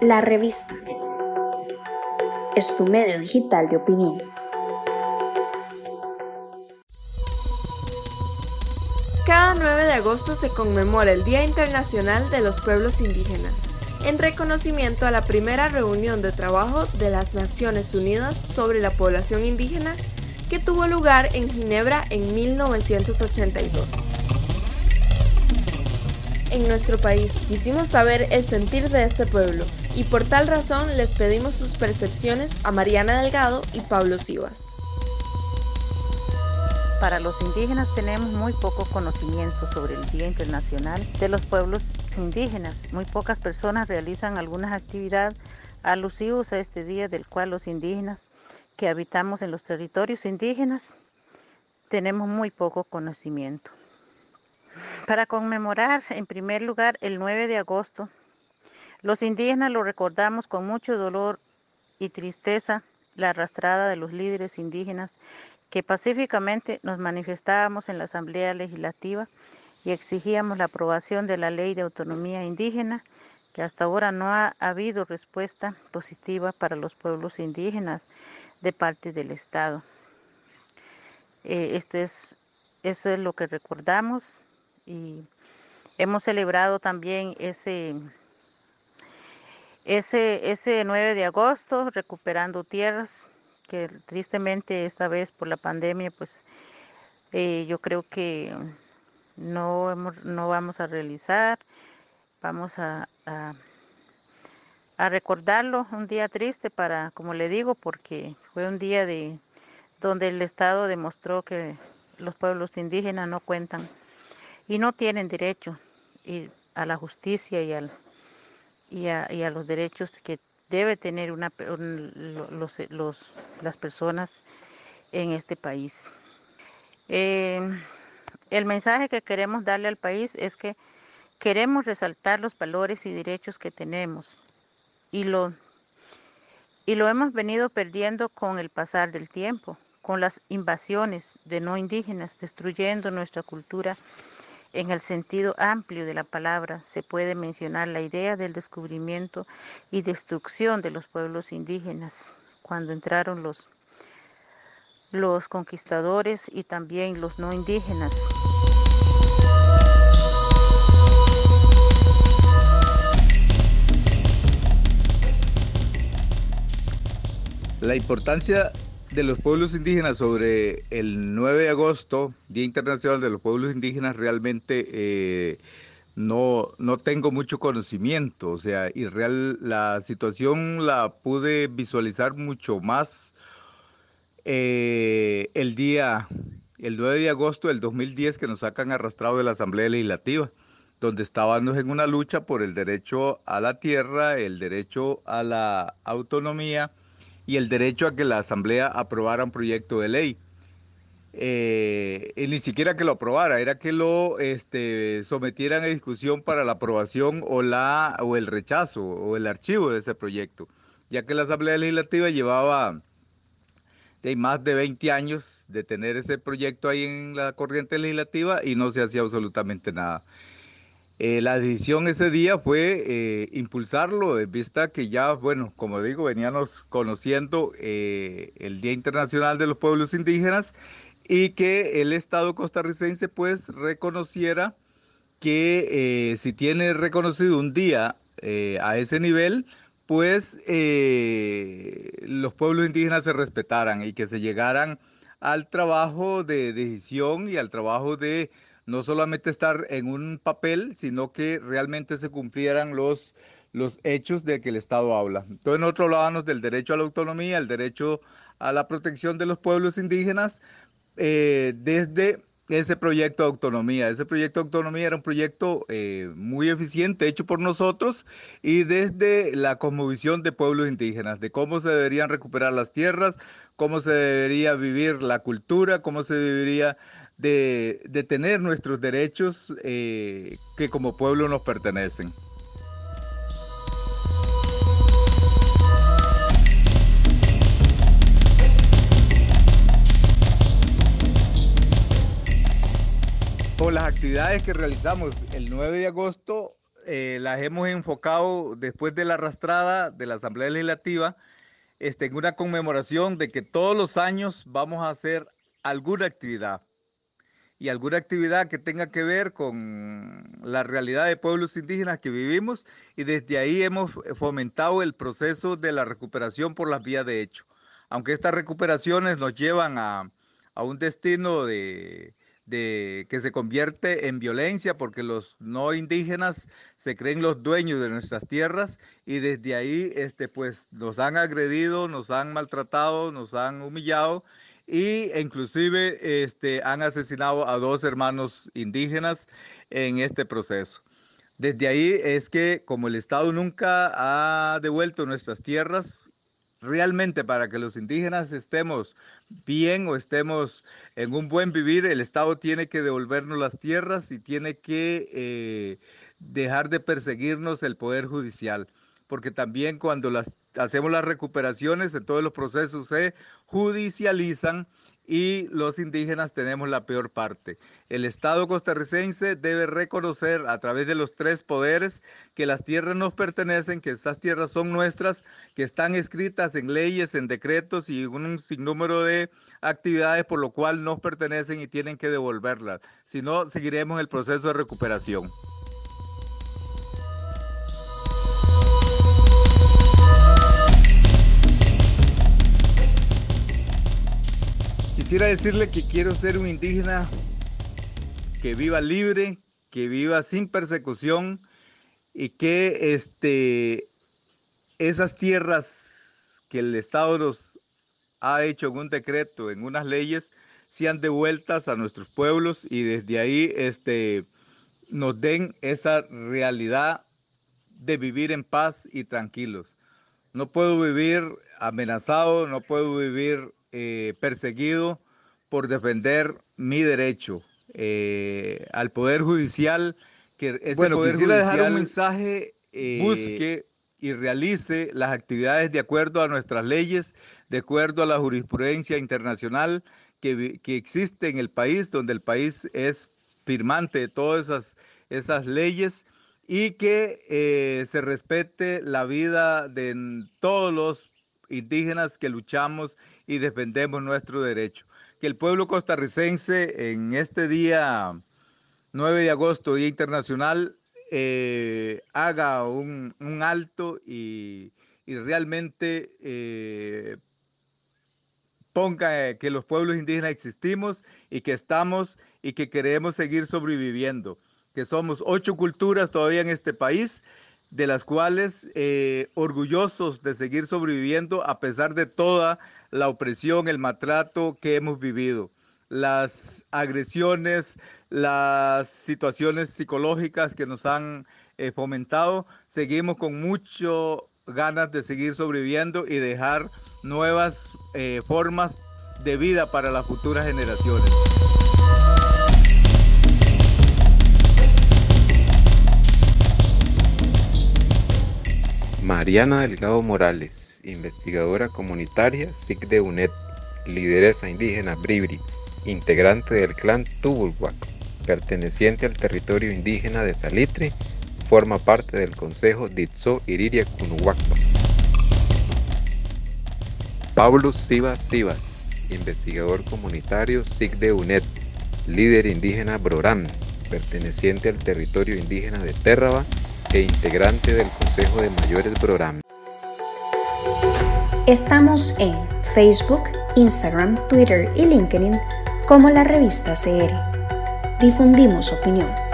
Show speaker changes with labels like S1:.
S1: La revista es tu medio digital de opinión.
S2: Cada 9 de agosto se conmemora el Día Internacional de los Pueblos Indígenas, en reconocimiento a la primera reunión de trabajo de las Naciones Unidas sobre la población indígena que tuvo lugar en Ginebra en 1982. En nuestro país quisimos saber el sentir de este pueblo y por tal razón les pedimos sus percepciones a Mariana Delgado y Pablo Sivas.
S3: Para los indígenas tenemos muy poco conocimiento sobre el Día Internacional de los Pueblos Indígenas. Muy pocas personas realizan algunas actividades alusivas a este día del cual los indígenas que habitamos en los territorios indígenas tenemos muy poco conocimiento. Para conmemorar en primer lugar el 9 de agosto, los indígenas lo recordamos con mucho dolor y tristeza la arrastrada de los líderes indígenas que pacíficamente nos manifestábamos en la Asamblea Legislativa y exigíamos la aprobación de la Ley de Autonomía Indígena, que hasta ahora no ha habido respuesta positiva para los pueblos indígenas de parte del Estado. Eh, este es, eso es lo que recordamos y hemos celebrado también ese, ese, ese 9 de agosto recuperando tierras que tristemente esta vez por la pandemia, pues eh, yo creo que no, no vamos a realizar, vamos a, a, recordarlo, un día triste para, como le digo, porque fue un día de donde el Estado demostró que los pueblos indígenas no cuentan y no tienen derecho a la justicia y, al, y, a, y a los derechos que debe tener una, los, los, las personas en este país. Eh, el mensaje que queremos darle al país es que queremos resaltar los valores y derechos que tenemos y lo, y lo hemos venido perdiendo con el pasar del tiempo, con las invasiones de no indígenas, destruyendo nuestra cultura en el sentido amplio de la palabra se puede mencionar la idea del descubrimiento y destrucción de los pueblos indígenas cuando entraron los, los conquistadores y también los no indígenas.
S4: La importancia de los pueblos indígenas sobre el 9 de agosto, Día Internacional de los Pueblos Indígenas, realmente eh, no, no tengo mucho conocimiento. O sea, y real, la situación la pude visualizar mucho más eh, el día, el 9 de agosto del 2010 que nos sacan arrastrado de la Asamblea Legislativa donde estábamos en una lucha por el derecho a la tierra, el derecho a la autonomía, y el derecho a que la Asamblea aprobara un proyecto de ley. Eh, y ni siquiera que lo aprobara, era que lo este, sometieran a discusión para la aprobación o, la, o el rechazo o el archivo de ese proyecto, ya que la Asamblea Legislativa llevaba de más de 20 años de tener ese proyecto ahí en la corriente legislativa y no se hacía absolutamente nada. Eh, la decisión ese día fue eh, impulsarlo, vista que ya, bueno, como digo, veníamos conociendo eh, el Día Internacional de los Pueblos Indígenas y que el Estado costarricense pues reconociera que si tiene reconocido un día a ese nivel, pues los pueblos indígenas se respetaran y que se llegaran al trabajo de decisión y al trabajo de no solamente estar en un papel, sino que realmente se cumplieran los, los hechos de que el Estado habla. Entonces nosotros hablábamos del derecho a la autonomía, el derecho a la protección de los pueblos indígenas eh, desde ese proyecto de autonomía. Ese proyecto de autonomía era un proyecto eh, muy eficiente, hecho por nosotros, y desde la cosmovisión de pueblos indígenas, de cómo se deberían recuperar las tierras, cómo se debería vivir la cultura, cómo se debería de, tener nuestros derechos eh, que como pueblo nos pertenecen. O las actividades que realizamos el 9 de agosto eh, las hemos enfocado después de la arrastrada de la Asamblea Legislativa este, en una conmemoración de que todos los años vamos a hacer alguna actividad y alguna actividad que tenga que ver con la realidad de pueblos indígenas que vivimos y desde ahí hemos fomentado el proceso de la recuperación por las vías de hecho. Aunque estas recuperaciones nos llevan a, a un destino de, de, que se convierte en violencia porque los no indígenas se creen los dueños de nuestras tierras y desde ahí este, pues, nos han agredido, nos han maltratado, nos han humillado y inclusive este, han asesinado a dos hermanos indígenas en este proceso. Desde ahí es que como el Estado nunca ha devuelto nuestras tierras, realmente para que los indígenas estemos bien o estemos en un buen vivir, el Estado tiene que devolvernos las tierras y tiene que eh, dejar de perseguirnos el Poder Judicial, porque también cuando las, hacemos las recuperaciones, en todos los procesos se judicializan y los indígenas tenemos la peor parte. El Estado costarricense debe reconocer a través de los tres poderes que las tierras nos pertenecen, que estas tierras son nuestras, que están escritas en leyes, en decretos y un sinnúmero de actividades por lo cual nos pertenecen y tienen que devolverlas. Si no, seguiremos el proceso de recuperación. Quisiera decirle que quiero ser un indígena que viva libre, que viva sin persecución y que este, esas tierras que el Estado nos ha hecho en un decreto, en unas leyes, sean devueltas a nuestros pueblos y desde ahí este, nos den esa realidad de vivir en paz y tranquilos. No puedo vivir amenazado, no puedo vivir eh, perseguido por defender mi derecho eh, al Poder Judicial, que ese bueno, Poder Judicial dejar un mensaje, eh, busque y realice las actividades de acuerdo a nuestras leyes, de acuerdo a la jurisprudencia internacional que, que existe en el país, donde el país es firmante de todas esas, esas leyes y que se respete la vida de todos los indígenas que luchamos y defendemos nuestro derecho. Que el pueblo costarricense en este día 9 de agosto, Día Internacional, eh, haga un, alto y, realmente eh, ponga que los pueblos indígenas existimos y que estamos y que queremos seguir sobreviviendo, que somos ocho culturas todavía en este país de las cuales eh, orgullosos de seguir sobreviviendo a pesar de toda la opresión, el maltrato que hemos vivido, las agresiones, las situaciones psicológicas que nos han eh, fomentado, seguimos con mucho ganas de seguir sobreviviendo y dejar nuevas eh, formas de vida para las futuras generaciones.
S5: Mariana Delgado Morales, investigadora comunitaria SIC de UNED, lideresa indígena Bribri, integrante del clan Tubulhuac, perteneciente al territorio indígena de Salitre, forma parte del Consejo Ditso Iriria Cunuhuacpa. Pablo Sivas Sivas, investigador comunitario SIC de UNED, líder indígena Brorán, perteneciente al territorio indígena de Térraba e integrante del Consejo de Mayores Broram.
S1: Estamos en Facebook, Instagram, Twitter y LinkedIn como la revista CR. Difundimos opinión.